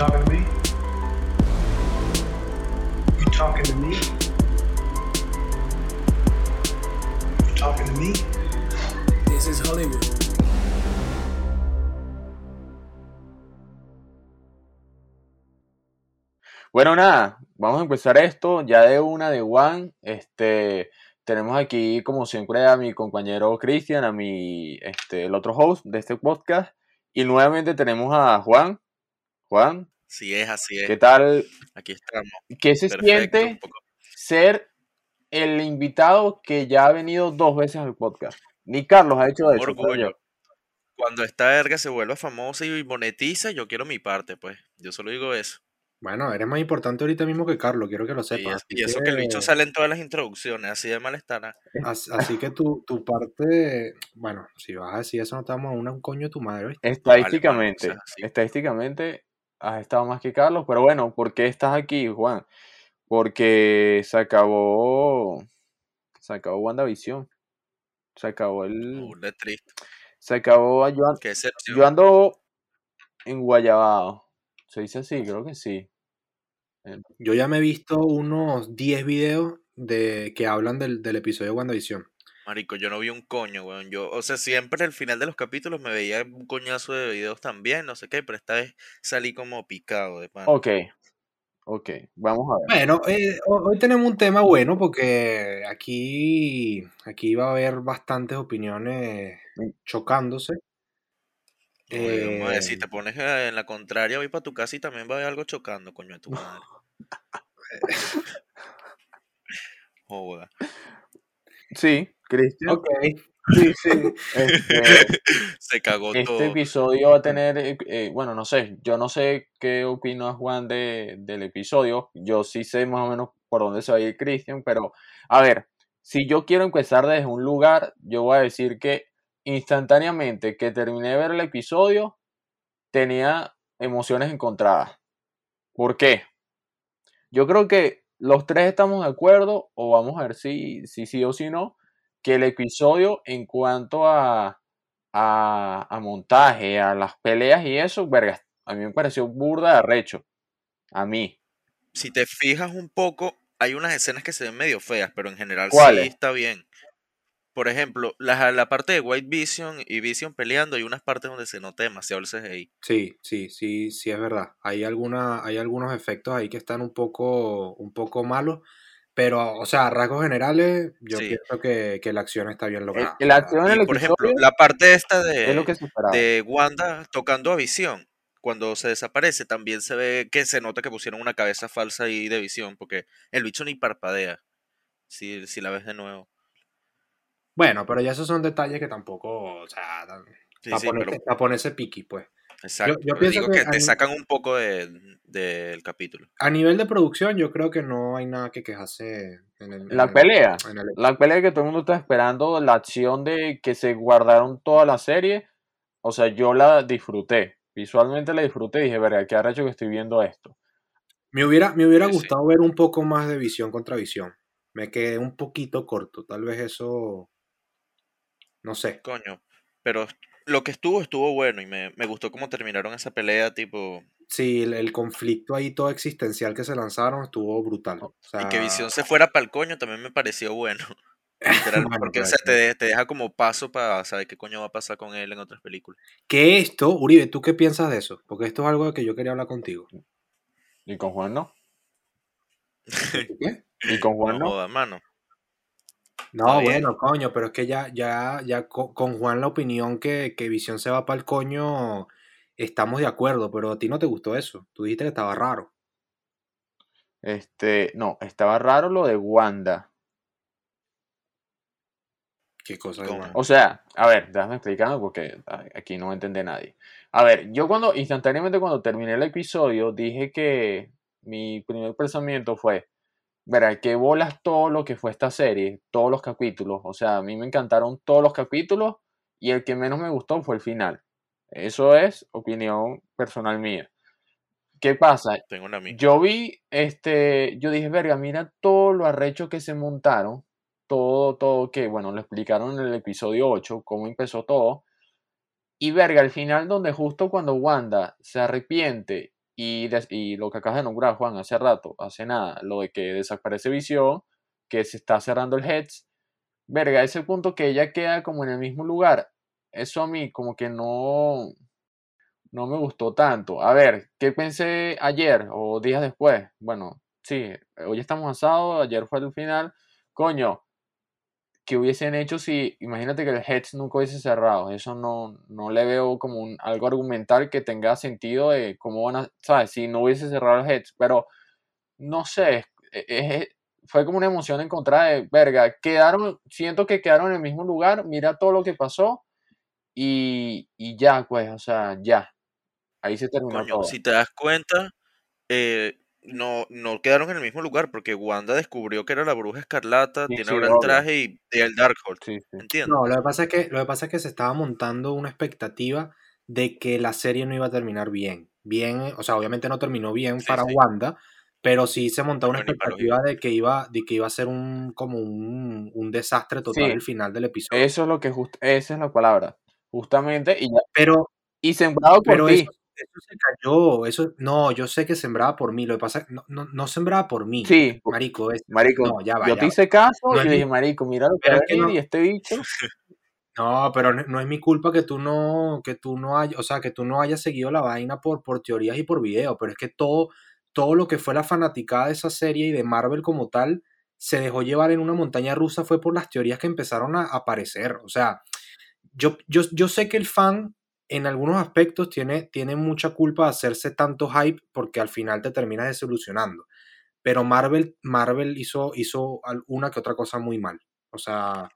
talking to me? You talking to me? You talking to me? This is Hollywood. Bueno, nada, vamos a empezar esto ya de una de One. Este, tenemos aquí, como siempre, a mi compañero Cristian, a mi, este, el otro host de este podcast. Y nuevamente tenemos a Juan. Juan, Así es, así es. ¿qué tal? Aquí estamos. ¿Qué se Perfecto, siente ser el invitado que ya ha venido dos veces al podcast? Ni Carlos ha hecho eso. pero Orgullo. yo. Cuando esta verga se vuelva famosa y monetiza, yo quiero mi parte, pues. Yo solo digo eso. Bueno, eres más importante ahorita mismo que Carlos, quiero que lo sepas. y eso que el bicho sale en todas las introducciones, así de mal estará. as- Así que tu, tu parte, bueno, si vas a decir eso, no te vamos a una un coño de tu madre, ¿oíste? Estadísticamente, Vale, bueno, o sea, sí. estadísticamente has estado más que Carlos, pero bueno, ¿por qué estás aquí, Juan? Porque se acabó, se acabó WandaVision, se acabó el, Burda triste. se acabó, yo, an- yo ando en Guayabao, se dice así, creo que sí. Yo ya me he visto unos 10 videos de que hablan del, del episodio de WandaVision. Marico, yo no vi un coño, weón. Yo, o sea, siempre al final de los capítulos me veía un coñazo de videos también, no sé qué, pero esta vez salí como picado de pan. Ok, ok, vamos a ver. Bueno, eh, ho- hoy tenemos un tema bueno porque aquí, aquí va a haber bastantes opiniones chocándose. A ver, si Eh, te pones eh, en la contraria, voy para tu casa y también va a haber algo chocando, coño de tu madre. Joda. Sí, Cristian, ok, sí, sí, este, Se cagó Este todo. episodio va a tener, eh, eh, bueno, no sé, yo no sé qué opina Juan de, del episodio, yo sí sé más o menos por dónde se va a ir Christian, pero a ver, si yo quiero empezar desde un lugar, yo voy a decir que instantáneamente que terminé de ver el episodio, tenía emociones encontradas. ¿Por qué? Yo creo que los tres estamos de acuerdo, o vamos a ver si, si sí o si no, que el episodio en cuanto a, a, a montaje, a las peleas y eso, verga, a mí me pareció burda de arrecho. A mí. Si te fijas un poco, hay unas escenas que se ven medio feas, pero en general sí está bien. Por ejemplo, la, la parte de White Vision y Vision peleando, hay unas partes donde se nota demasiado el CGI. sí, sí, sí, sí es verdad. Hay alguna, hay algunos efectos ahí que están un poco, un poco malos, pero, o sea, a rasgos generales, yo Sí. pienso que, que la acción está bien El, lograda. acción Y por ejemplo, la parte esta es lo de, que de Wanda tocando a Visión, cuando se desaparece, también se ve que se nota que pusieron una cabeza falsa ahí de Visión, porque el bicho ni parpadea, si, si la ves de nuevo. Bueno, pero ya esos son detalles que tampoco, o sea, Sí, para sí, ponerse, pero pa' ponerse piqui, pues. Exacto. yo pero pienso digo que que, te sacan un poco de- del capítulo. A nivel de producción, yo creo que no hay nada que quejarse en el... en La el- pelea. en el- La pelea que todo el mundo está esperando, la acción de que se guardaron toda la serie, o sea, yo la disfruté. Visualmente la disfruté y dije, verga, qué arrecho que estoy viendo esto. Me hubiera, me hubiera Sí, sí. gustado ver un poco más de visión contra visión. Me quedé un poquito corto. Tal vez eso. No sé. Coño. Pero lo que estuvo, estuvo bueno y me, me gustó cómo terminaron esa pelea, tipo. Sí, el, el conflicto ahí todo existencial que se lanzaron estuvo brutal. O sea, Y que Visión se fuera para el coño también me pareció bueno. Literal, Bueno, porque o sea, te, de- te deja como paso para saber qué coño va a pasar con él en otras películas. Que esto, Uribe, ¿tú qué piensas de eso? Porque esto es algo que yo quería hablar contigo. Y con Juan no. ¿Qué? Y con Juan No no. joda, mano. No, bueno, coño, pero es que ya, ya, ya co- con, Juan la opinión que, que Visión se va para el coño, estamos de acuerdo, pero a ti no te gustó eso. Tú dijiste que estaba raro. Este, no, estaba raro lo de Wanda. ¿Qué cosa. O sea, a ver, déjame explicando porque a- aquí no entiende nadie. A ver, yo cuando, instantáneamente cuando terminé el episodio, dije que mi primer pensamiento fue, verá, qué bolas todo lo que fue esta serie, todos los capítulos. O sea, a mí me encantaron todos los capítulos y el que menos me gustó fue el final. Eso es opinión personal mía. ¿Qué pasa? Tengo una amiga. Yo vi, este, yo dije, verga, mira todo lo arrecho que se montaron, todo, todo que, bueno, lo explicaron en el episodio 8, cómo empezó todo. Y verga, al final donde justo cuando Wanda se arrepiente y, lo que acabas de nombrar, Juan, hace rato, hace nada, lo de que desaparece Visión, que se está cerrando el Heads, verga, ese punto que ella queda como en el mismo lugar, eso a mí como que no, no me gustó tanto. A ver, ¿qué pensé ayer o días después? Bueno, sí, hoy estamos asados, ayer fue el final. Coño, ¿qué hubiesen hecho si, imagínate que el Heads nunca hubiese cerrado? Eso no, no le veo como un, algo argumental que tenga sentido de cómo van a, ¿sabes? Si no hubiese cerrado el Heads, pero no sé, es- es- fue como una emoción encontrada de, verga, quedaron, siento que quedaron en el mismo lugar, mira todo lo que pasó y, y ya, pues, o sea, ya. Ahí se terminó Coño, todo. si te das cuenta, eh, no, no quedaron en el mismo lugar porque Wanda descubrió que era la bruja escarlata, Sí, tiene sí, ahora el obvio. traje y, y el Darkhold, Sí, sí. ¿entiendes? No, lo que pasa es que, lo que pasa es que se estaba montando una expectativa de que la serie no iba a terminar bien. Bien, o sea, obviamente no terminó bien Sí, para sí. Wanda, pero sí se montó una expectativa de que iba, de que iba a ser un, como un, un desastre total Sí. el final del episodio. Eso es lo que just, esa es la palabra. Justamente, y, ya- Pero, y sembrado por pero ti. eso, eso se cayó, eso, no, yo sé que sembraba por mí, lo que pasa es que no, no, no sembraba por mí, Sí, marico, es, marico, no, ya va, yo ya te va. hice caso No y mi- dije, marico, mira lo que que y este bicho. No, pero no, es mi culpa que tú no, que tú no hayas, o sea, que tú no hayas seguido la vaina por, por teorías y por video, pero es que todo, todo lo que fue la fanaticada de esa serie y de Marvel como tal, se dejó llevar en una montaña rusa fue por las teorías que empezaron a aparecer. O sea, yo, yo, yo sé que el fan en algunos aspectos tiene, tiene mucha culpa de hacerse tanto hype porque al final te terminas desilusionando. Pero Marvel, Marvel hizo, hizo una que otra cosa muy mal. O sea,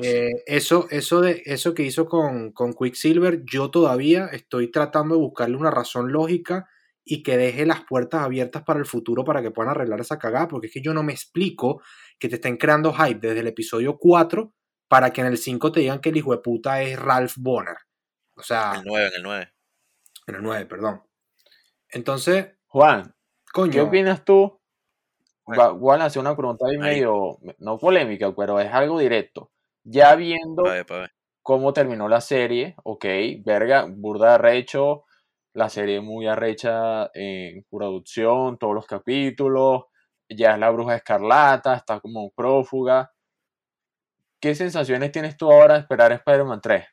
eh, eso, eso, de, eso que hizo con, con Quicksilver, yo todavía estoy tratando de buscarle una razón lógica y que deje las puertas abiertas para el futuro para que puedan arreglar esa cagada, porque es que yo no me explico que te estén creando hype desde el episodio 4 para que en el 5 te digan que el hijo de puta es Ralph Bonner. O sea, El 9, en el 9. en el 9, perdón. Entonces, Juan, coño. ¿qué opinas tú? Bueno. A lanzar una pregunta ahí Ahí. medio, no polémica, pero es algo directo. Ya viendo Pa' ver, pa' ver. cómo terminó la serie, ok, verga, burda arrecho, la serie muy arrecha en producción, todos los capítulos, ya es la bruja escarlata, está como prófuga. ¿Qué sensaciones tienes tú ahora de esperar Spider-Man 3?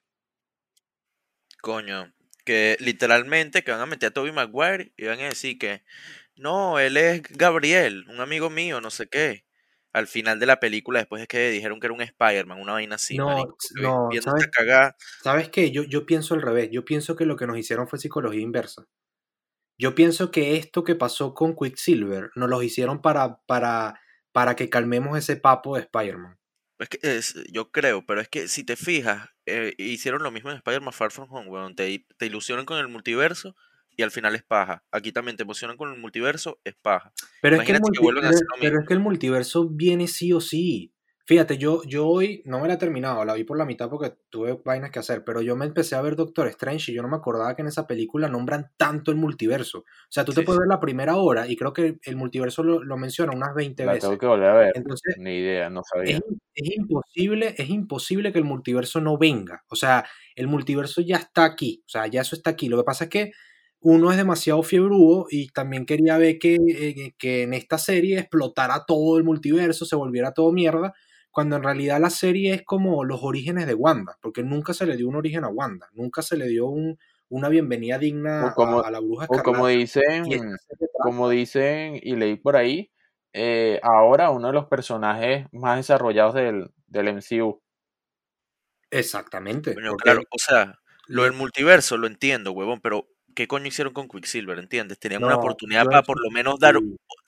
Coño, que literalmente que van a meter a Tobey Maguire y van a decir que no, él es Gabriel, un amigo mío, no sé qué. Al final de la película, después es que dijeron que era un Spider-Man, una vaina así, No, marico. no, ¿sabes? cagada, ¿Sabes qué? Yo, yo pienso al revés. Yo pienso que lo que nos hicieron fue psicología inversa. Yo pienso que esto que pasó con Quicksilver nos lo hicieron para, para, para que calmemos ese papo de Spider-Man. es que es- yo creo, pero es que si te fijas, eh, hicieron lo mismo en Spider-Man Far From Home, weón. Te, te ilusionan con el multiverso y al final es paja. Aquí también te emocionan con el multiverso, es paja. Pero es, que el a pero- hacer lo pero mismo. es que el multiverso viene sí o sí. Fíjate, yo, yo hoy no me la he terminado, la vi por la mitad porque tuve vainas que hacer, pero yo me empecé a ver Doctor Strange y yo no me acordaba que en esa película nombran tanto el multiverso. O sea, tú te puedes sí. ver la primera hora y creo que el multiverso lo, lo menciona unas 20 La veces. tengo que volver a ver. Entonces, Ni idea, no sabía. es, es imposible, es imposible que el multiverso no venga. O sea, el multiverso ya está aquí. O sea, ya eso está aquí. Lo que pasa es que uno es demasiado fiebrudo y también quería ver que, eh, que en esta serie explotara todo el multiverso, se volviera todo mierda, cuando en realidad la serie es como los orígenes de Wanda, porque nunca se le dio un origen a Wanda, nunca se le dio un- una bienvenida digna como, a, a la bruja o como dicen, como dicen y leí por ahí, eh, ahora uno de los personajes más desarrollados del, del MCU. Exactamente. Porque claro, o sea, lo del multiverso lo entiendo, huevón, pero ¿qué coño hicieron con Quicksilver? ¿Entiendes? Tenían una oportunidad para por lo menos dar,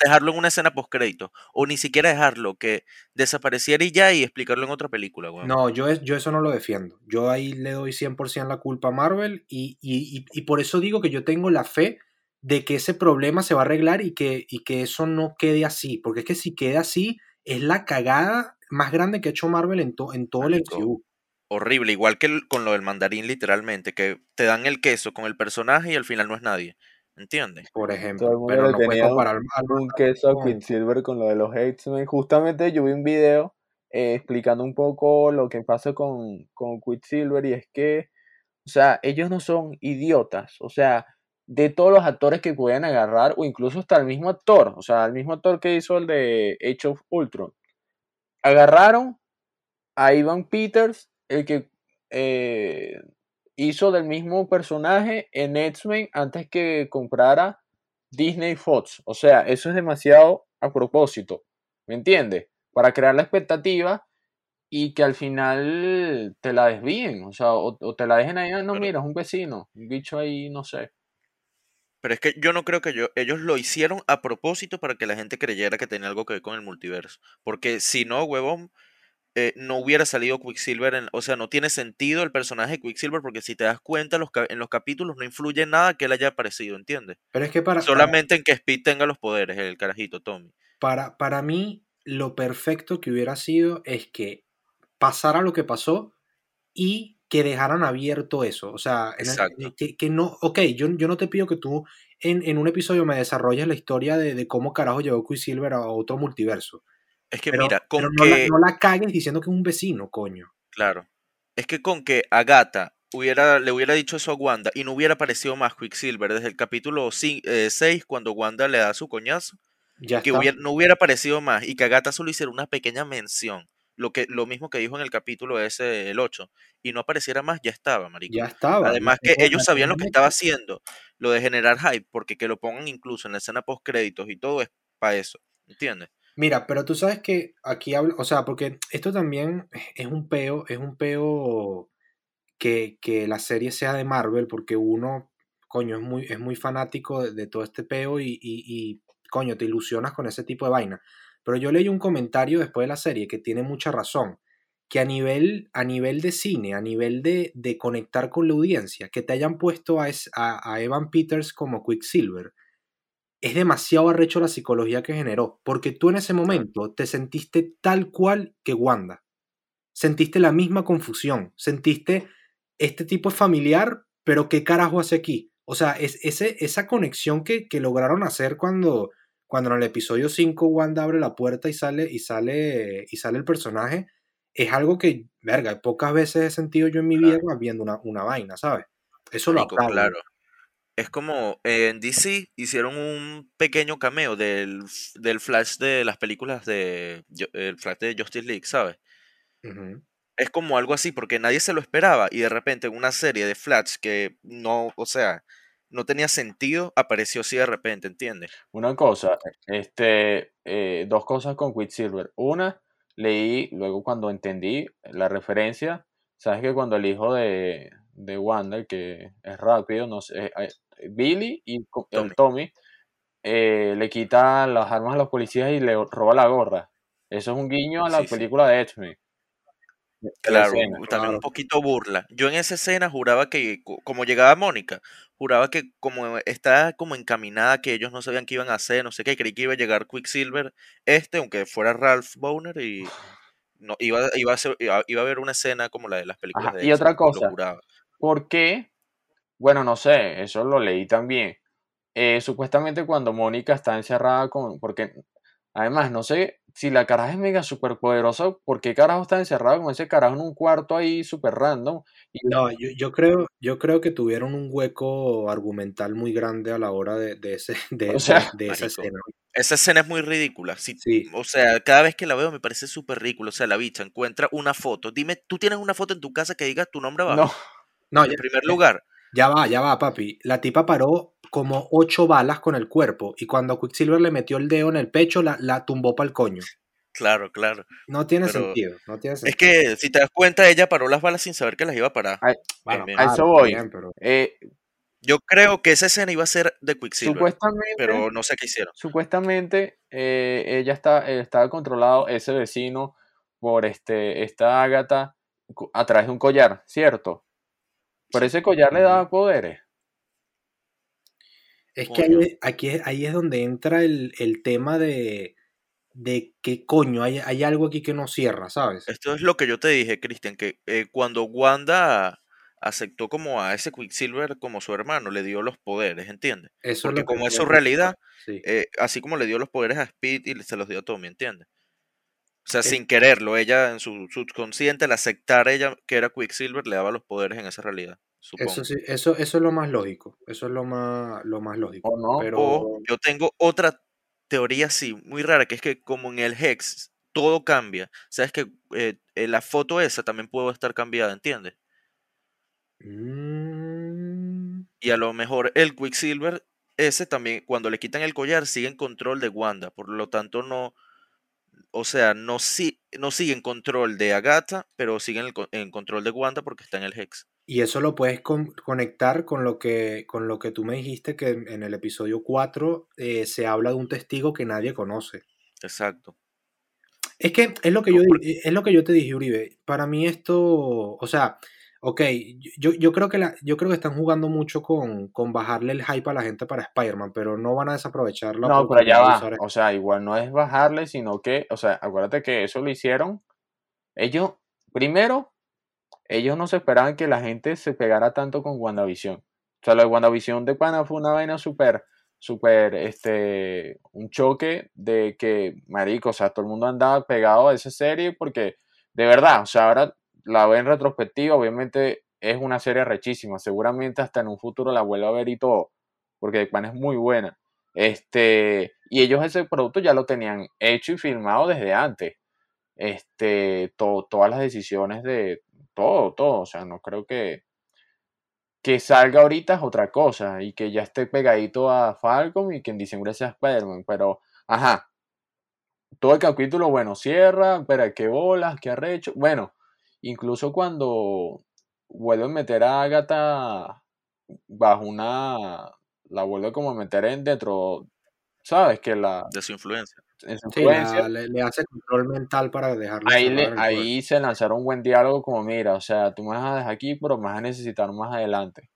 dejarlo en una escena post crédito, o ni siquiera dejarlo, que desapareciera y ya y explicarlo en otra película, huevón. No, yo, es- yo eso no lo defiendo. Yo ahí le doy 100% la culpa a Marvel y, y- y- y por eso digo que yo tengo la fe de que ese problema se va a arreglar y que, y que eso no quede así. Porque es que si queda así, es la cagada más grande que ha hecho Marvel en, to- en todo el MCU. Horrible, igual que el- con lo del mandarín, literalmente, que te dan el queso con el personaje y al final no es nadie. ¿Entiendes? Por Todo el ejemplo. mundo Pero le no puedes tenía un, comparar al un queso a Quicksilver con lo de los X-Men. Justamente yo vi un video eh, explicando un poco lo que pasa con, con Quicksilver y es que, o sea, ellos no son idiotas. O sea, de todos los actores que pueden agarrar, o incluso hasta el mismo actor, o sea, el mismo actor que hizo el de Age of Ultron. Agarraron a Ivan Peters, el que eh, hizo del mismo personaje en X-Men antes que comprara Disney Fox. O sea, eso es demasiado a propósito, ¿me entiendes? Para crear la expectativa y que al final te la desvíen, o sea, o, te la dejen ahí, ah, no, mira, es un vecino, un bicho ahí, no sé. Pero es que yo no creo que yo, ellos lo hicieron a propósito para que la gente creyera que tenía algo que ver con el multiverso. Porque si no, huevón, eh, no hubiera salido Quicksilver. En, o sea, no tiene sentido el personaje de Quicksilver porque si te das cuenta, los, en los capítulos no influye nada que él haya aparecido, ¿entiendes? Pero es que para. Solamente en que Speed tenga los poderes, el carajito, Tommy. Para, para mí, lo perfecto que hubiera sido es que pasara lo que pasó y que dejaran abierto eso. O sea, que, no, ok, yo, yo no te pido que tú en, en un episodio me desarrolles la historia de, de cómo carajo llegó Quicksilver a otro multiverso. Es que mira, con no, que... la, no la cagues diciendo que es un vecino, coño. Claro. Es que con que Agatha hubiera, le hubiera dicho eso a Wanda y no hubiera aparecido más Quicksilver desde el capítulo 6, eh, cuando Wanda le da su coñazo, Ya que hubiera- no hubiera aparecido más y que Agatha solo hiciera una pequeña mención, lo, que, lo mismo que dijo en el capítulo ese, el 8, y no apareciera más, ya estaba, marico. Ya estaba. Además que ellos sabían lo que estaba haciendo, lo de generar hype, porque que lo pongan incluso en la escena post créditos y todo es para eso, ¿entiendes? Mira, pero tú sabes que aquí hablo, o sea, porque esto también es un peo, es un peo que, que la serie sea de Marvel, porque uno, coño, es muy, es muy fanático de, todo este peo y, y- y, coño, te ilusionas con ese tipo de vaina. Pero yo leí un comentario después de la serie que tiene mucha razón, que a nivel, a nivel de cine, a nivel de, de conectar con la audiencia, que te hayan puesto a, a, a Evan Peters como Quicksilver, es demasiado arrecho la psicología que generó, porque tú en ese momento te sentiste tal cual que Wanda. Sentiste la misma confusión, sentiste este tipo es familiar, pero ¿qué carajo hace aquí? O sea, es, ese, esa conexión que, que lograron hacer cuando, cuando en el episodio 5 Wanda abre la puerta y sale, y sale, y sale el personaje, es algo que, verga, pocas veces he sentido yo en mi vida viendo una, una vaina, ¿sabes? Eso lo aplaudo. claro. Es como eh, en DC hicieron un pequeño cameo del, del Flash de las películas de el Flash de Justice League, ¿sabes? Es como algo así, porque nadie se lo esperaba y de repente en una serie de Flash que no, o sea, no tenía sentido, apareció así de repente, ¿entiendes? Una cosa, este, eh, dos cosas con Quicksilver. Una, leí, luego cuando entendí la referencia, sabes que cuando el hijo de, de Wanda, que es rápido, no sé, eh, eh, Billy y Tommy. el Tommy, eh, le quita las armas a los policías y le roba la gorra. Eso es un guiño a la Sí, sí. película de X-Men. Claro, escena. también claro. un poquito burla. Yo en esa escena juraba que, co- como llegaba Mónica, juraba que como estaba como encaminada, que ellos no sabían qué iban a hacer, no sé qué, creí que iba a llegar Quicksilver, este, aunque fuera Ralph Boner, y no, iba, iba, a ser- iba, iba a haber una escena como la de las películas Ajá, de y otra cosa, juraba. ¿Por qué? Bueno, no sé, eso lo leí también. Eh, supuestamente cuando Mónica está encerrada con... Porque, además, no sé si la caraja es mega super poderosa, ¿por qué carajo está encerrada con ese carajo en un cuarto ahí super random? Y No, yo, yo creo, yo creo que tuvieron un hueco argumental muy grande a la hora de, de ese, de, O de- sea, de esa escena. Esa escena es muy ridícula. Si, Sí. O sea, cada vez que la veo me parece súper ridículo. O sea, la bicha encuentra una foto. Dime, ¿tú tienes una foto en tu casa que diga tu nombre abajo? no, No, En ya, primer lugar. ya va, ya va, papi. La tipa paró como ocho balas con el cuerpo y cuando Quicksilver le metió el dedo en el pecho, la, la tumbó para el coño. Claro, claro. No tiene Pero sentido, no tiene Es que si te das cuenta, ella paró las balas sin saber que las iba a parar. a, Bueno, bien. a claro, eso voy. bien, pero- Eh, Yo creo que esa escena iba a ser de Quicksilver, supuestamente, pero no sé qué hicieron. supuestamente eh, ella está, eh, estaba controlado ese vecino por este, esta Ágata a través de un collar, ¿cierto? Pero ese collar le daba poderes. Es que ahí, aquí, es- ahí es donde entra el, el tema de, de que coño, hay, hay algo aquí que no cierra, ¿sabes? Esto es lo que yo te dije, Cristian, que eh, cuando Wanda aceptó como a ese Quicksilver como su hermano, le dio los poderes, ¿entiendes? Eso es Porque lo que como es su realidad, Sí. eh, así como le dio los poderes a Speed y se los dio a Tommy, ¿entiendes? O sea, Es- sin quererlo, ella en su subconsciente, al aceptar ella que era Quicksilver, le daba los poderes en esa realidad. supongo. Eso sí, eso, eso es lo más lógico. Eso es lo más, lo más lógico. ¿O no? Pero O yo tengo otra teoría así, muy rara, que es que como en el Hex todo cambia, sabes que eh, eh, la foto esa también puede estar cambiada, ¿entiendes? mm, Y a lo mejor el Quicksilver, ese también, cuando le quitan el collar, sigue en control de Wanda. Por lo tanto, no. O sea, no, si, no sigue en control de Agatha, pero sigue en, el en control de Wanda porque está en el Hex. y eso lo puedes con- conectar con lo que con lo que tú me dijiste que en en el episodio 4 eh, se habla de un testigo que nadie conoce. Exacto. Es que es lo que yo di- es lo que yo te dije, Uribe. Para mí esto, o sea, ok, yo, yo creo que la, yo creo que están jugando mucho con, con bajarle el hype a la gente para Spider-Man, pero no van a desaprovechar la No, pero ya va. usar O sea, igual no es bajarle, sino que, o sea, acuérdate que eso lo hicieron. Ellos, primero, ellos no se esperaban que la gente se pegara tanto con WandaVision. O sea, lo de WandaVision de Pana fue una vaina súper, súper, este, un choque de que, marico, o sea, todo el mundo andaba pegado a esa serie porque, de verdad, o sea, ahora la veo en retrospectiva, obviamente es una serie rechísima. Seguramente hasta en un futuro la vuelvo a ver y todo, porque de Pana es muy buena. Este, y ellos ese producto ya lo tenían hecho y filmado desde antes. Este, to- todas las decisiones de todo, todo. O sea, no creo que, que salga ahorita es otra cosa y que ya esté pegadito a Falcon y que en diciembre sea Spider-Man. Pero, ajá, todo el capítulo, bueno, cierra, pero qué bolas, qué arrecho. Bueno, incluso cuando vuelven a meter a Agatha bajo una, la vuelve como a meter en dentro, ¿sabes? Que la, De su influencia. en su Sí, influencia, le, le hace control mental para dejarlo ahí, le- ahí se lanzaron un buen diálogo como, mira, o sea, tú me vas a dejar aquí, pero me vas a necesitar más adelante.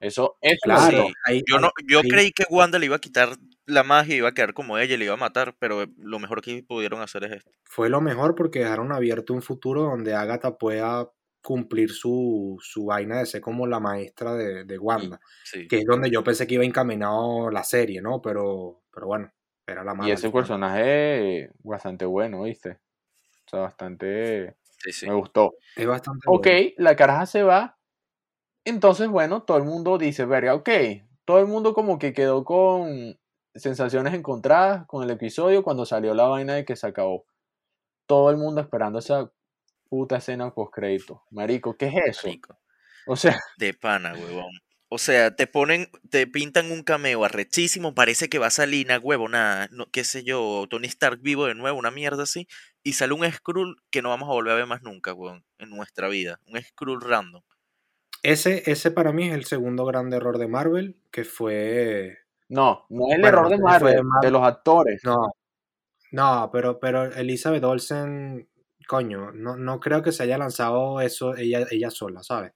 Eso, me Claro, ahí, Yo, no, yo ahí- creí que Wanda le iba a quitar la magia y iba a quedar como ella y le iba a matar, pero lo mejor que pudieron hacer es esto. fue lo mejor porque dejaron abierto un futuro donde Agatha pueda cumplir su, su vaina de ser como la maestra de, de Wanda, Sí. que es donde yo pensé que iba encaminado la serie, ¿no? Pero, pero bueno, era la Y mala. ese personaje bastante bueno, ¿viste? O sea, bastante... Sí, sí. Me gustó. Es bastante Ok, bueno. la caraja se va. Entonces, bueno, todo el mundo dice, verga, ok. Todo el mundo como que quedó con sensaciones encontradas con el episodio cuando salió la vaina de que se acabó. Todo el mundo esperando esa puta escena post crédito. Marico, ¿qué es eso? Marico. O sea, De pana, huevón. O sea, te ponen, te pintan un cameo arrechísimo, parece que va a salir una huevonada, no, qué sé yo, Tony Stark vivo de nuevo, una mierda así, y sale un Skrull que no vamos a volver a ver más nunca, huevón, en nuestra vida. Un Skrull random. Ese, ese para mí es el segundo gran error de Marvel, que fue... no, no es el Bueno, error de Marvel, de los actores. No, no, pero, pero Elizabeth Olsen, coño, no, no creo que se haya lanzado eso ella, ella sola, ¿sabes?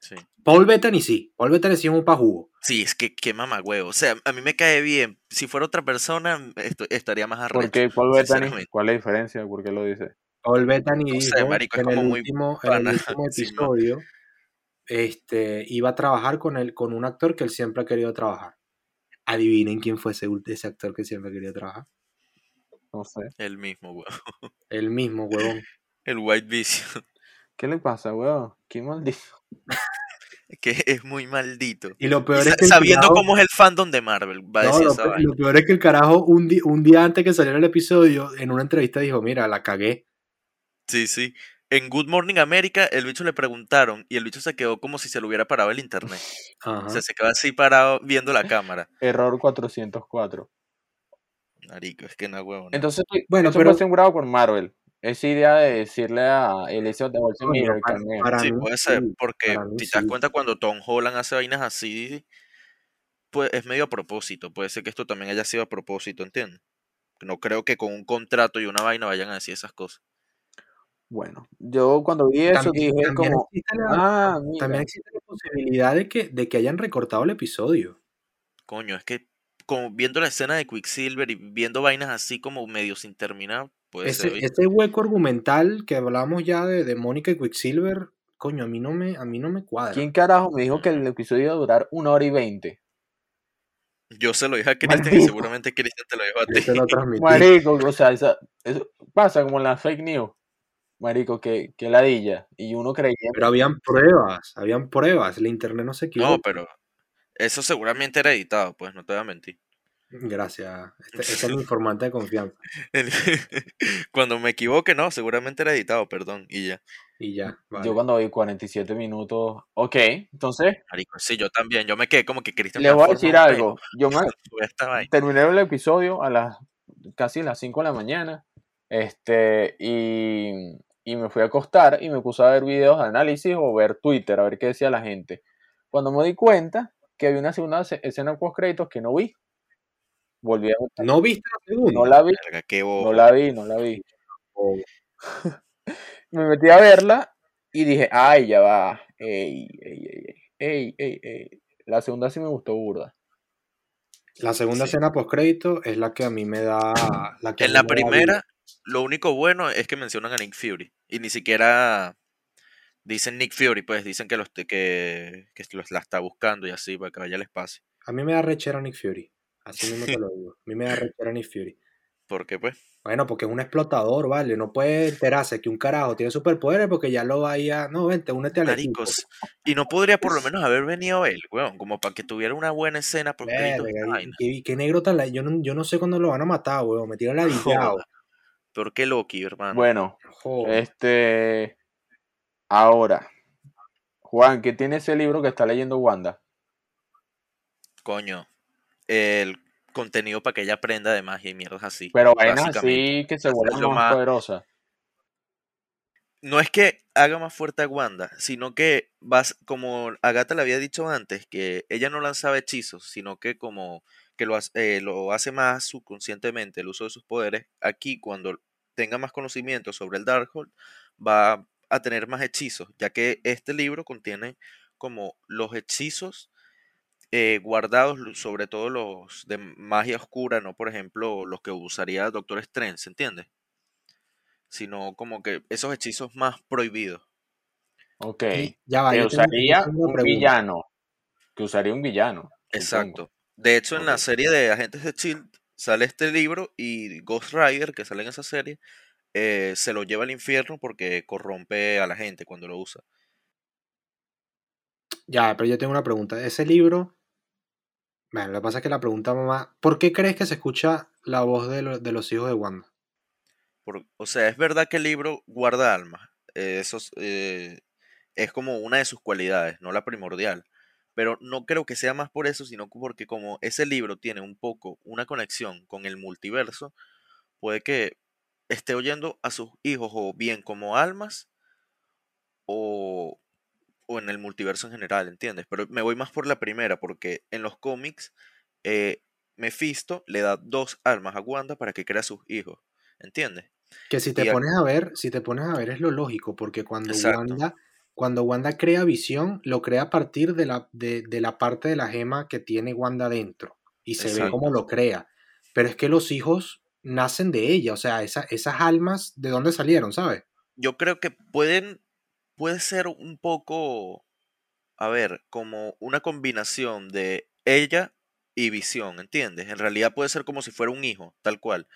Sí. Paul Bettany sí, Paul Bettany sí es un pajugo. Sí, es que qué mamagüevo. O sea, a mí me cae bien. Si fuera otra persona, esto, estaría más arrecho. ¿Por qué Paul Bettany? ¿Cuál es la diferencia? ¿Por qué lo dice? Paul Bettany No dijo sé, marico, es que en el, último, en el pana, último sí, no. episodio este, iba a trabajar con, él, con un actor que él siempre ha querido trabajar. Adivinen quién fue ese, actor que siempre querido trabajar. No sé. El mismo, huevón. El mismo, huevón. El White Vision. ¿Qué le pasa, weón? Qué maldito. Que es muy maldito. Y lo peor es que sabiendo carajo- cómo es el fandom de Marvel, va a No, decir lo, esa pe- vaina. lo peor es que el carajo, un, di- un día antes que saliera el episodio, en una entrevista dijo, mira, la cagué. Sí, sí. En Good Morning America, el bicho le preguntaron y el bicho se quedó como si se le hubiera parado el internet. Ajá. O sea, se quedó así parado viendo la cámara. Error 404. Marico, es que no huevo. Entonces, Bueno, eso pero- fue asegurado por Marvel. Esa idea de decirle a Elizabeth Olsen, Coño, mira, el para- cameo. para Sí, mí puede ser, porque mí si te das sí. cuenta cuando Tom Holland hace vainas así, pues es medio a propósito. Puede ser que esto también haya sido a propósito, ¿entiendes? No creo que con un contrato y una vaina vayan a decir esas cosas. Bueno, yo cuando vi eso También, dije también como, existe la, ah, mira. también existe la posibilidad de que, de que hayan recortado el episodio. Coño, es que como viendo la escena de Quicksilver y viendo vainas así como medio sin terminar, puede ser. Ese, ese hueco argumental que hablamos ya de, de Mónica y Quicksilver, coño, a mí no me, a mí no me cuadra. ¿Quién carajo me dijo que el episodio iba a durar una hora y veinte? Yo se lo dije a Cristian y seguramente Cristian te lo dijo a Yo ti. te lo transmití. Marico, o sea, esa- eso pasa como en la fake news. Marico, que, que ladilla. Y uno creía. Pero habían pruebas, habían pruebas. El internet no se equivoca. No, pero eso seguramente era editado, pues no te voy a mentir. Gracias. Este, este es mi informante de confianza. Cuando me equivoque, no, seguramente era editado, perdón, y ya. Y ya. Vale. Yo cuando vi 47 minutos. Ok, entonces, Marico, sí, yo también. Yo me quedé como que Cristian. le voy a decir algo. pelo Yo me, terminé el episodio a las casi las 5 de la mañana. Este, y, y me fui a acostar y me puse a ver videos de análisis o ver Twitter, a ver qué decía la gente. Cuando me di cuenta que había una segunda se- escena post créditos que no vi. Volví a ¿No viste la segunda? no la vi, no la vi, no la vi. Oh, Me metí a verla y dije, ay, ya va. Ey, ey, ey, ey, ey, ey. La segunda sí me gustó burda. La segunda Sí. escena post crédito es la que a mí me da. La que En la primera, lo único bueno es que mencionan a Nick Fury. Y ni siquiera dicen Nick Fury, pues dicen que, los, que, que los- la está buscando y así para que vaya al espacio. A mí me da rechera Nick Fury. Así mismo te lo digo. A mí me da rechera Nick Fury. Porque pues, Bueno, porque es un explotador, ¿vale? No puede enterarse que un carajo tiene superpoderes porque ya lo vaya. No, vente, únete al maricos. Y no podría por lo menos haber venido él, weón, como para que tuviera una buena escena por Verga, qué negro tan la- yo no, yo no sé cuándo lo van a matar, weón. Me tiran la. Peor que Loki, hermano. Bueno, Joder. este. Ahora, Juan, ¿qué tiene ese libro que está leyendo Wanda? Coño. El contenido para que ella aprenda de magia y mierdas así. Pero vainas así que se vuelvan más más- poderosas. no es que haga más fuerte a Wanda, sino que vas, como Agatha le había dicho antes, que ella no lanzaba hechizos, sino que como que lo, hace- eh, lo hace más subconscientemente el uso de sus poderes. Aquí, cuando tenga más conocimiento sobre el Darkhold, va a tener más hechizos, ya que este libro contiene como los hechizos eh, guardados, sobre todo los de magia oscura, no por ejemplo los que usaría Doctor Strange, ¿se entiende? Sino como que esos hechizos más prohibidos. Ok. Ya va, que tengo- yo usaría un pregunta. villano. Que usaría un villano. supongo. Exacto. De hecho, en la serie de Agentes de Shield sale este libro y Ghost Rider, que sale en esa serie, eh, se lo lleva al infierno porque corrompe a la gente cuando lo usa. Ya, pero yo tengo una pregunta. Ese libro. Bueno, lo que pasa es que la pregunta mamá. ¿Por qué crees que se escucha la voz de, lo- de los hijos de Wanda? Por- o sea, es verdad que el libro guarda almas. eh, eso es, eh, es como una de sus cualidades, no la primordial. Pero no creo que sea más por eso, sino porque como ese libro tiene un poco una conexión con el multiverso, puede que esté oyendo a sus hijos o bien como almas o, o en el multiverso en general, ¿entiendes? Pero me voy más por la primera, porque en los cómics eh, Mephisto le da dos almas a Wanda para que crea sus hijos, ¿entiendes? Que si te Y a- pones a ver, si te pones a ver es lo lógico, porque cuando Exacto. Wanda, cuando Wanda crea visión, lo crea a partir de la, de, de la parte de la gema que tiene Wanda dentro. Y se ve cómo lo crea. Pero es que los hijos nacen de ella, o sea, esa- esas almas, ¿de dónde salieron, sabes? Yo creo que pueden, puede ser un poco, a ver, como una combinación de ella y visión, ¿entiendes? En realidad puede ser como si fuera un hijo, tal cual.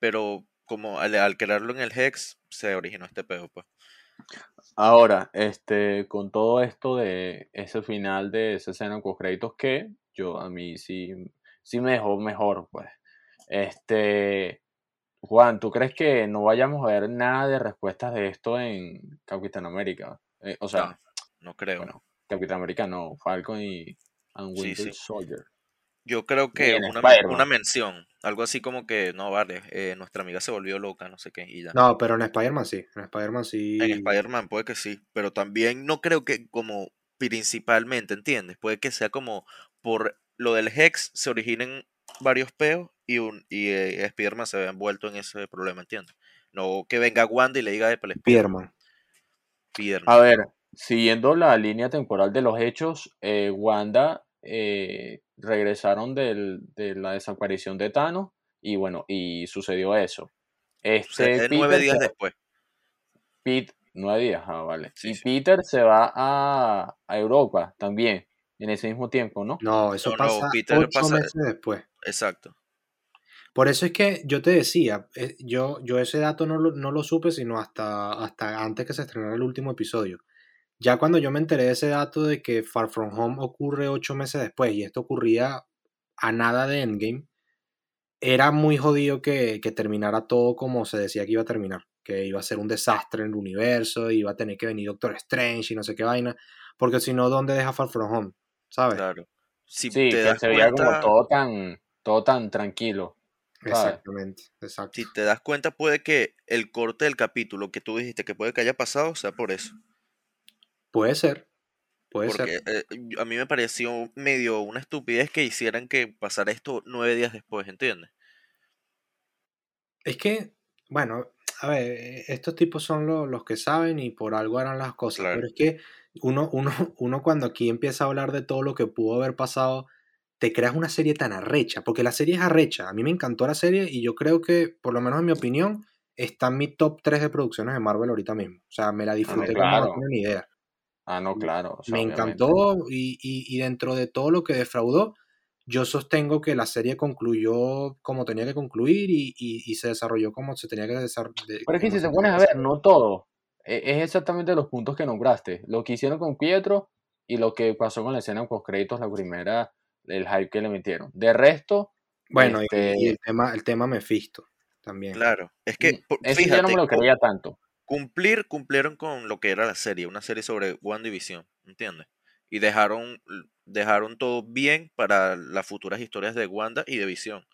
Pero como al, al crearlo en el Hex, se originó este pedo, pues. Ahora, este, con todo esto de ese final de esa escena con créditos que yo a mí sí, sí me dejó mejor, pues. Este, Juan, ¿tú crees que no vayamos a ver nada de respuestas de esto en Capitán América? Eh, o sea, No, no creo. bueno, Capitán América no, Falcon y and Sí, Winter sí. Soldier. Yo creo que una, una mención, algo así como que, no, vale, eh, nuestra amiga se volvió loca, no sé qué, y ya. No, pero en Spider-Man sí. En Spider-Man sí. En Spider-Man puede que sí, pero también no creo que como principalmente, ¿entiendes? Puede que sea como por lo del Hex se originen varios peos y, un, y eh, Spider-Man se vea envuelto en ese problema, ¿entiendes? No que venga Wanda y le diga, el Spider-Man. Spider-Man. A ver, siguiendo la línea temporal de los hechos, eh, Wanda eh, regresaron del- de la desaparición de Thanos y bueno, y sucedió eso. O sea, Este es nueve Peter días después. Pete, nueve días, ah, vale. Sí, y sí. Peter se va a, a Europa también, en ese mismo tiempo, ¿no? No, eso No, no, pasa Peter ocho pasa- meses después. Exacto. Por eso es que yo te decía, eh, yo, yo ese dato no lo, no lo supe sino hasta, hasta antes que se estrenara el último episodio. Ya cuando yo me enteré de ese dato de que Far From Home ocurre ocho meses después y esto ocurría a nada de Endgame, era muy jodido que, que terminara todo como se decía que iba a terminar, que iba a ser un desastre en el universo, iba a tener que venir Doctor Strange y no sé qué vaina, porque si no, ¿dónde deja Far From Home? ¿Sabes? Claro. Si Sí, te que das se veía como todo tan, todo tan tranquilo. ¿sabes? Exactamente, exacto. si te das cuenta, puede que el corte del capítulo que tú dijiste que puede que haya pasado sea por eso. Puede ser, puede Porque ser. eh, a mí me pareció medio una estupidez que hicieran que pasara esto nueve días después, ¿entiendes? Es que, bueno, a ver, eh, estos tipos son lo- los que saben y por algo harán las cosas, Claro. pero es que uno, uno, uno cuando aquí empieza a hablar de todo lo que pudo haber pasado, te creas una serie tan arrecha, porque la serie es arrecha. A mí me encantó la serie y yo creo que, por lo menos en mi opinión, está en mi top 3 de producciones de Marvel ahorita mismo. O sea, me la disfruté como no tienen ni idea. Ah, no, claro. o sea, Me encantó y, y- y dentro de todo lo que defraudó, yo sostengo que la serie concluyó como tenía que concluir y, y- y se desarrolló como se tenía que desarrollar. Pero es que si te pones a ver, no todo. E- Es exactamente los puntos que nombraste. Lo que hicieron con Pietro y lo que pasó con la escena post créditos, la primera, el hype que le metieron. De resto, Bueno, y- Este- y, el tema, el tema Mephisto también. Claro. Es que, por- ese yo no fíjate, me lo creía tanto. Cumplir, cumplieron con lo que era la serie, una serie sobre WandaVision, ¿entiendes? Y dejaron, dejaron todo bien para las futuras historias de Wanda y de Vision.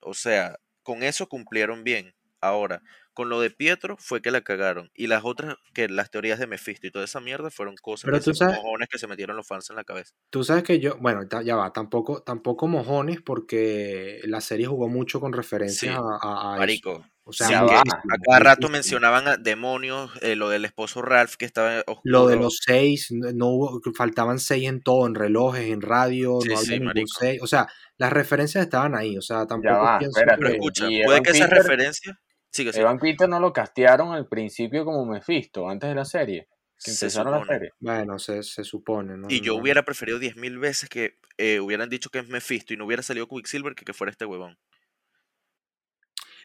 O sea, con eso cumplieron bien. Ahora, con lo de Pietro fue que la cagaron. Y las otras, que las teorías de Mephisto y toda esa mierda fueron cosas Pero que tú se- sabes- mojones que se metieron los fans en la cabeza. Tú sabes que yo, bueno, ya va, tampoco, tampoco mojones porque la serie jugó mucho con referencias Sí, a, a- a eso. O sea, sí, va. a cada rato mencionaban a demonios, eh, lo del esposo Ralph que estaba oscuro. Lo de los seis, no hubo, faltaban seis en todo, en relojes, en radio, Sí, no había sí, ningún seis. O sea, las referencias estaban ahí. O sea, tampoco va, pienso espérate. Pero que- escucha, y puede Evan que esa Peters- referencia... Sigue, sigue. Evan Peter no lo castearon al principio como Mephisto, antes de la serie. Que Se empezaron la serie. Bueno, se, se supone, ¿no? Y yo No- hubiera preferido 10.000 veces que eh, hubieran dicho que es Mephisto y no hubiera salido Quicksilver que que fuera este huevón.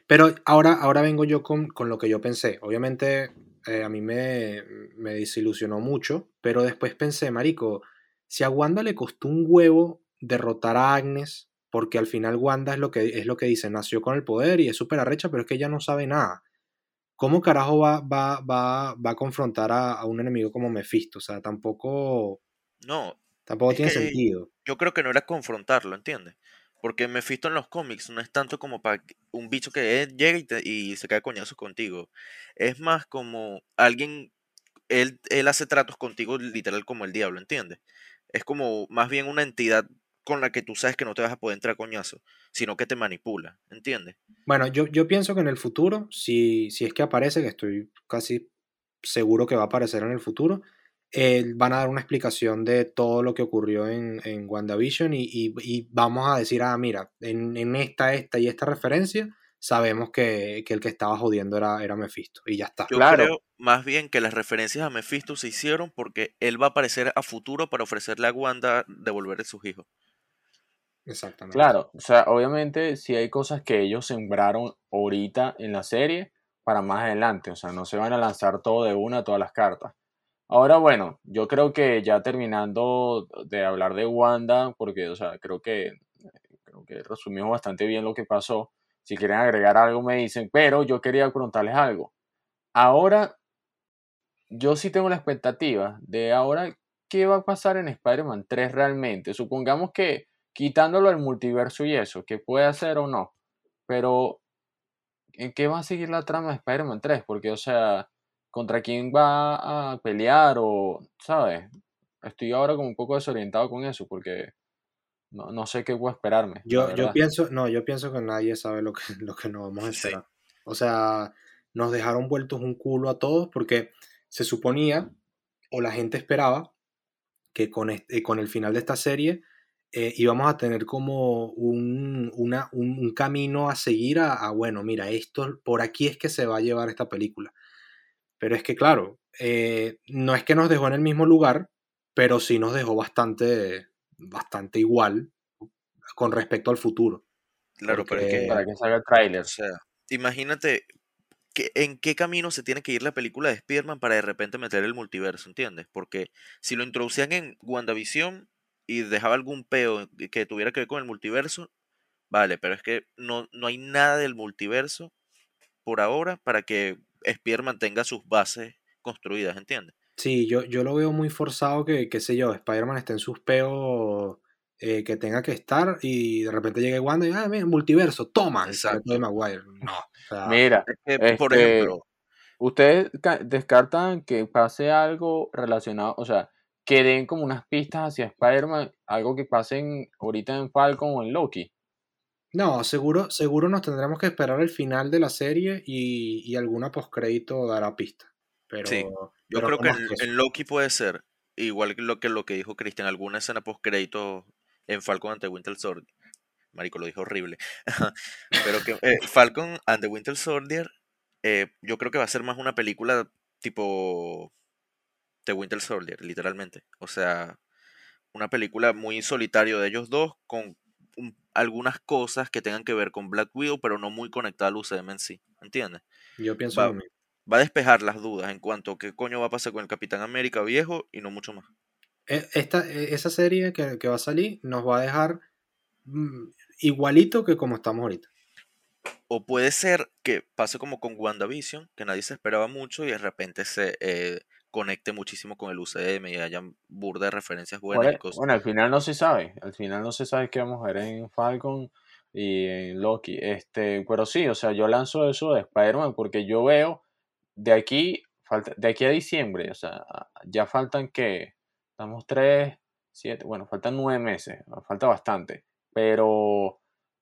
Pero ahora, ahora vengo yo con, con lo que yo pensé. Obviamente eh, a mí me, me desilusionó mucho, pero después pensé, Marico, si a Wanda le costó un huevo derrotar a Agnes, porque al final Wanda es lo que, es lo que dice, nació con el poder y es súper arrecha, pero es que ella no sabe nada. ¿Cómo carajo va, va, va, va a confrontar a, a un enemigo como Mephisto? O sea, tampoco, No, tampoco tiene sentido. yo creo que no era confrontarlo, ¿entiendes? Porque Mephisto en los cómics no es tanto como para un bicho que llega y, te- y se cae coñazos contigo. Es más como alguien, él, él hace tratos contigo literal como el diablo, ¿entiendes? Es como más bien una entidad con la que tú sabes que no te vas a poder entrar coñazo, sino que te manipula, ¿entiendes? Bueno, yo, yo pienso que en el futuro, si, si es que aparece, que estoy casi seguro que va a aparecer en el futuro, eh, van a dar una explicación de todo lo que ocurrió en, en WandaVision y, y- y vamos a decir, ah, mira, en, en esta, esta y esta referencia, sabemos que, que el que estaba jodiendo era, era Mephisto y ya está. Yo Claro. creo más bien que las referencias a Mephisto se hicieron porque él va a aparecer a futuro para ofrecerle a Wanda devolverle sus hijos. Exactamente. Claro, o sea, obviamente si hay cosas que ellos sembraron ahorita en la serie para más adelante, o sea, no se van a lanzar todo de una, todas las cartas. Ahora, bueno, yo creo que ya terminando de hablar de Wanda, porque, o sea, creo que, creo que resumimos bastante bien lo que pasó. Si quieren agregar algo me dicen, pero yo quería preguntarles algo. Ahora, yo sí tengo la expectativa de ahora qué va a pasar en Spider-Man 3 realmente. Supongamos que quitándolo del multiverso y eso, que puede hacer o no, pero ¿en qué va a seguir la trama de Spider-Man 3? Porque, o sea, ¿contra quién va a pelear o, sabes? Estoy ahora como un poco desorientado con eso porque no, no sé qué puedo esperarme. la Yo, yo pienso, no, yo pienso que nadie sabe lo que, lo que nos vamos a Sí. esperar. O sea, nos dejaron vueltos un culo a todos porque se suponía, o la gente esperaba, que con, este- con el final de esta serie eh, íbamos a tener como un, una- un- un camino a seguir a, a, bueno, mira, esto, por aquí es que se va a llevar esta película. Pero es que, claro, eh, no es que nos dejó en el mismo lugar, pero sí nos dejó bastante, bastante igual con respecto al futuro. Claro, pero es que, para que salga el tráiler. o sea, imagínate que, en qué camino se tiene que ir la película de Spider-Man para de repente meter el multiverso, ¿entiendes? Porque si lo introducían en WandaVision y dejaba algún peo que tuviera que ver con el multiverso, vale, pero es que no, no hay nada del multiverso por ahora para que Spider-Man tenga sus bases construidas, ¿entiendes? Sí, yo, yo lo veo muy forzado que, qué sé yo, Spider-Man esté en sus peos eh, que tenga que estar y de repente llegue Wanda y, ah, mira, multiverso, toma, Exacto. Tobey Maguire. No, o sea, Mira, Es que, por Este, ejemplo, ustedes ca- descartan que pase algo relacionado, o sea, que den como unas pistas hacia Spider-Man, algo que pasen ahorita en Falcon o en Loki. No, seguro, seguro nos tendremos que esperar el final de la serie y, y alguna postcrédito dará pista. Pero, Sí, yo pero creo que en, Loki puede ser igual que lo que, lo que dijo Christian, alguna escena post crédito en Falcon ante Winter Soldier. Marico, lo dijo horrible. Pero que eh, Falcon and the Winter Soldier, eh, yo creo que va a ser más una película tipo The Winter Soldier, literalmente. O sea, una película muy solitario de ellos dos, con un- algunas cosas que tengan que ver con Black Widow, pero no muy conectada al UCM en sí. ¿Entiendes? Yo pienso va-. Va a despejar las dudas en cuanto a qué coño va a pasar con el Capitán América viejo y no mucho más. E- Esta, e- esa serie que, que va a salir nos va a dejar mm, igualito que como estamos ahorita. O puede ser que pase como con WandaVision, que nadie se esperaba mucho y de repente se eh, conecte muchísimo con el UCM y haya burda de referencias Por buenas e- y cosas. Bueno, al final no se sabe. Al final no se sabe qué vamos a ver en Falcon y en Loki. Este, pero sí, o sea, yo lanzo eso de Spider-Man porque yo veo de aquí, falta, de aquí a diciembre, o sea, ya faltan que, estamos tres, siete, bueno, faltan nueve meses, falta bastante. Pero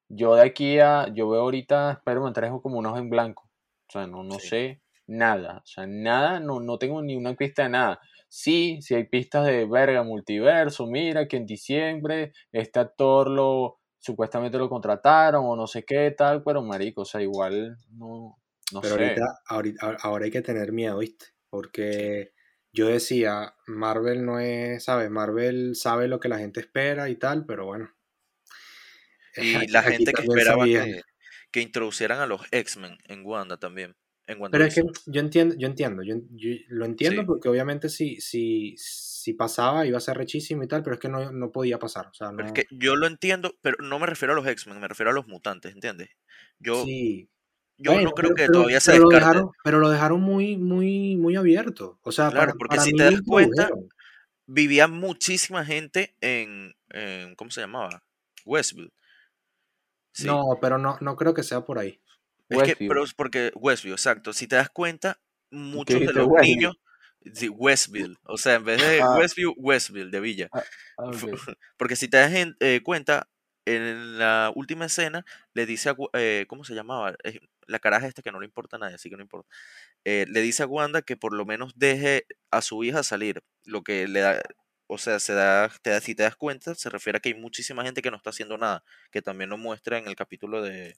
yo de aquí a, yo veo ahorita Spider-Man 3 como un ojo en blanco. O sea, no, no Sí. sé nada. O sea, nada, no, no tengo ni una pista de nada. Sí, sí hay pistas de verga, multiverso, mira que en diciembre este actor lo supuestamente lo contrataron o no sé qué tal, pero marico, o sea, igual no, no Pero sé. ahorita, ahorita, ahora hay que tener miedo, ¿viste? Porque yo decía, Marvel no es, ¿sabes? Marvel sabe lo que la gente espera y tal, pero bueno. Y Aquí- la gente que esperaba que introducieran a los X-Men en Wanda también. En Pero es que yo entiendo, yo entiendo, yo, yo lo entiendo Sí. porque obviamente si, si, si pasaba iba a ser rechísimo y tal, pero es que no, no podía pasar. O sea, Pero es que yo lo entiendo, pero no me refiero a los X-Men, me refiero a los mutantes, ¿entiendes? Yo, sí. yo Bueno, no creo pero- que pero- todavía se pero lo descarte. dejaron, pero lo dejaron muy, muy, muy abierto. O sea, Claro, para, porque para si mí te das lo cuenta, vivía muchísima gente en, en- ¿cómo se llamaba? Westview. Sí. No, pero no, no creo que sea por ahí. Es que, Westview. pero es porque Westview, exacto. Si te das cuenta, muchos de los Westview. niños, sí, Westville, o sea, en vez de Ah. Westview, Westville, de Villa. Ah, ok. Porque si te das en- eh, cuenta, en la última escena le dice a, eh, ¿cómo se llamaba? La caraja esta que no le importa a nadie, así que no importa. Eh, le dice a Wanda que por lo menos deje a su hija salir, lo que le da, o sea, se da, te da- si te das cuenta, se refiere a que hay muchísima gente que no está haciendo nada, que también lo muestra en el capítulo de,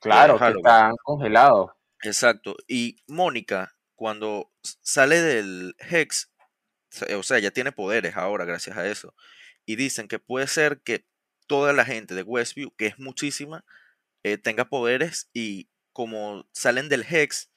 Claro, que están congelados. Exacto. Y Mónica, cuando sale del Hex, o sea, ya tiene poderes ahora gracias a eso. Y dicen que puede ser que toda la gente de Westview, que es muchísima, eh, tenga poderes y como salen del Hex,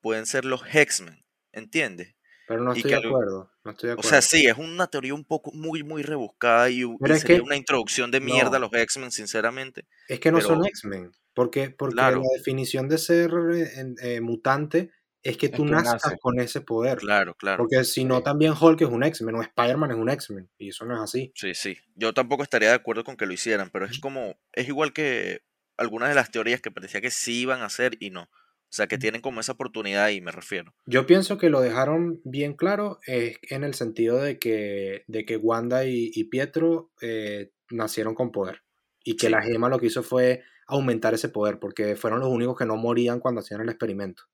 pueden ser los Hexmen. ¿Entiendes? Pero no estoy que de acuerdo. No estoy de O sea, sí, es una teoría un poco muy, muy rebuscada y, sería que- una introducción de mierda no. a los X-Men, sinceramente. Es que no son X-Men. Porque, porque Claro. la definición de ser eh, eh, mutante es que Es tú que nazcas nace. con ese poder. Claro, claro. Porque si no, también Hulk es un X-Men o Spider-Man es un X-Men. Y eso no es así. Sí, sí. Yo tampoco estaría de acuerdo con que lo hicieran, pero es como, es igual que algunas de las teorías que parecía que sí iban a hacer y no. O sea, que tienen como esa oportunidad y me refiero. Yo pienso que lo dejaron bien claro eh, en el sentido de que, de que Wanda y, y Pietro eh, nacieron con poder. Y que Sí. la gema lo que hizo fue aumentar ese poder, porque fueron los únicos que no morían cuando hacían el experimento.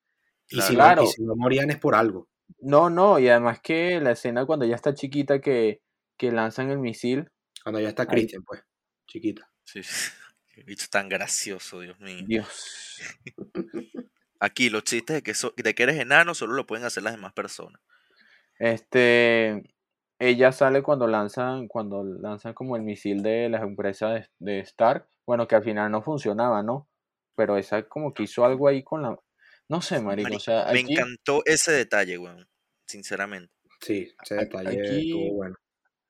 Y, si, Claro. no, y si no morían es por algo. No, no, y además que la escena cuando ya está chiquita que, que lanzan el misil, Cuando ya está Ahí. Christian, pues, chiquita. Sí. Qué bicho tan gracioso, Dios mío. Dios. Aquí los chistes de que, so- de que eres enano solo lo pueden hacer las demás personas. Este, ella sale cuando lanzan, cuando lanzan como el misil de la empresa de, de Stark bueno, que al final no funcionaba, ¿no? Pero esa como que hizo algo ahí con la... No sé, marico, Mari- o sea, me encantó ese detalle, weón. Sinceramente. Sí, ese Aquí- detalle aquí- estuvo bueno.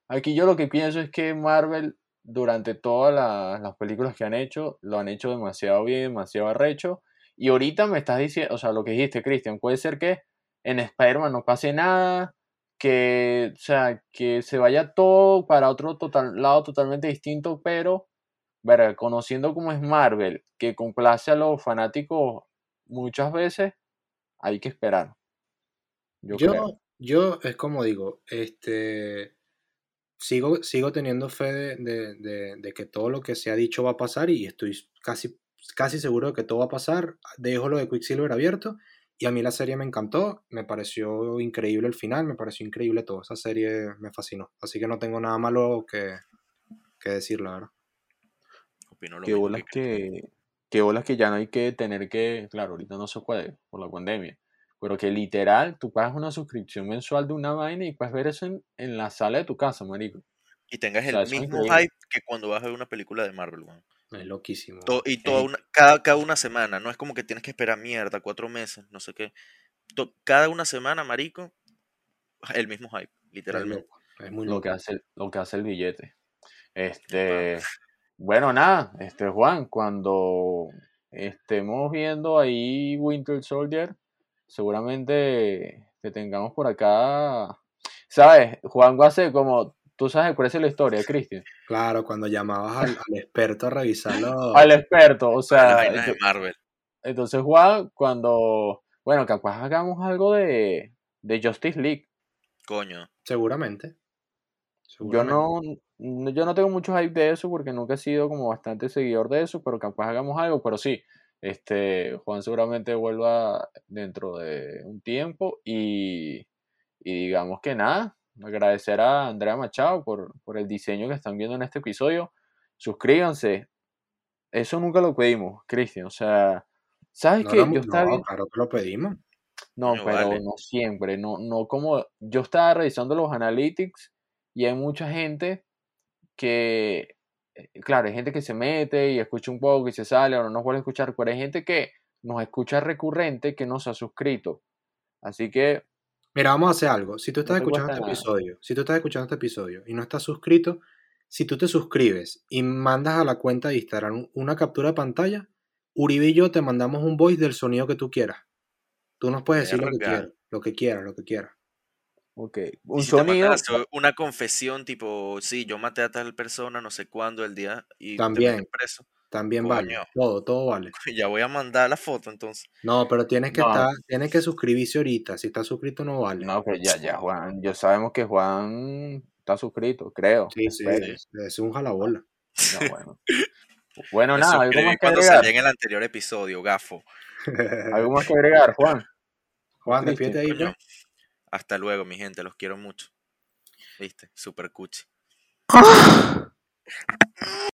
aquí yo lo que pienso es que Marvel, durante todas la- las películas que han hecho, lo han hecho demasiado bien, demasiado arrecho. Y ahorita me estás diciendo, o sea, lo que dijiste, Cristian, puede ser que en Spider-Man no pase nada, que, o sea, que se vaya todo para otro total, lado totalmente distinto, pero, verga, conociendo cómo es Marvel, que complace a los fanáticos muchas veces, hay que esperar. Yo, Yo, creo. yo es como digo, este sigo, sigo teniendo fe de, de- de- de que todo lo que se ha dicho va a pasar y estoy casi, casi seguro de que todo va a pasar. Dejo lo de Quicksilver abierto y a mí la serie me encantó, me pareció increíble el final, me pareció increíble todo. Esa serie me fascinó. Así que no tengo nada malo que, que decir, la verdad. Opino lo Qué mismo bolas que que, bolas que ya no hay que tener que, claro, ahorita no se puede por la pandemia, pero que literal tú pagas una suscripción mensual de una vaina y puedes ver eso en, en la sala de tu casa, marico. Y tengas O el sea, es mismo increíble. hype que cuando vas a ver una película de Marvel, weón. Es loquísimo. To- y toda una, cada, cada una semana, no es como que tienes que esperar mierda, cuatro meses, no sé qué. To- cada una semana, marico, el mismo hype, Es literalmente. loco, es muy Lo que hace, lo que hace el billete. Este, bueno, nada, este Juan, cuando estemos viendo ahí Winter Soldier, seguramente te tengamos por acá. ¿Sabes? Juan ser como, tú sabes cuál es la historia, Cristian. Claro, cuando llamabas al, al experto a revisarlo. Al experto, o sea, vainas de ento- Marvel. entonces Juan, cuando, bueno, capaz hagamos algo de, de Justice League. Coño. Seguramente. Yo no, no- yo no tengo mucho hype de eso porque nunca he sido como bastante seguidor de eso, pero capaz hagamos algo, pero sí, este, Juan seguramente vuelva dentro de un tiempo y, y digamos que nada, agradecer a Andrea Machado por, por el diseño que están viendo en este episodio. Suscríbanse. Eso nunca lo pedimos, Cristian. O sea, ¿sabes No, qué? lo- Yo estaba no, claro que lo pedimos. no, pero vale. no siempre, no, no como yo estaba revisando los analytics y hay mucha gente que, eh, claro, hay gente que se mete y escucha un poco y se sale o no nos vuelve a escuchar, pero hay gente que nos escucha recurrente que no se ha suscrito. Así que, Mira, vamos a hacer algo. Si tú estás No escuchando este nada. episodio, si tú estás escuchando este episodio y no estás suscrito, si tú te suscribes y mandas a la cuenta de Instagram una captura de pantalla, Uribe y yo te mandamos un voice del sonido que tú quieras. Tú nos puedes decir lo que Verga. quieras, lo que quieras, lo que quieras. Ok, un si sonido, una confesión tipo, sí, yo maté a tal persona, no sé cuándo, el día, y También. preso, También vale. Coño. Todo, todo vale. ya voy a mandar la foto entonces. No, pero tienes que No. estar, tienes que suscribirse ahorita. Si estás suscrito no vale. no, pero ya, ya, Juan, yo sabemos que Juan está suscrito, creo. Sí, sí, es, es un jalabola. No, bueno. Bueno, nada, algo más que cuando agregar. salí en el anterior episodio, gafo. Algo más que agregar, Juan. Juan, despídete ahí, Coño, pues. Hasta luego, mi gente, los quiero mucho. ¿Viste? Super cuchi.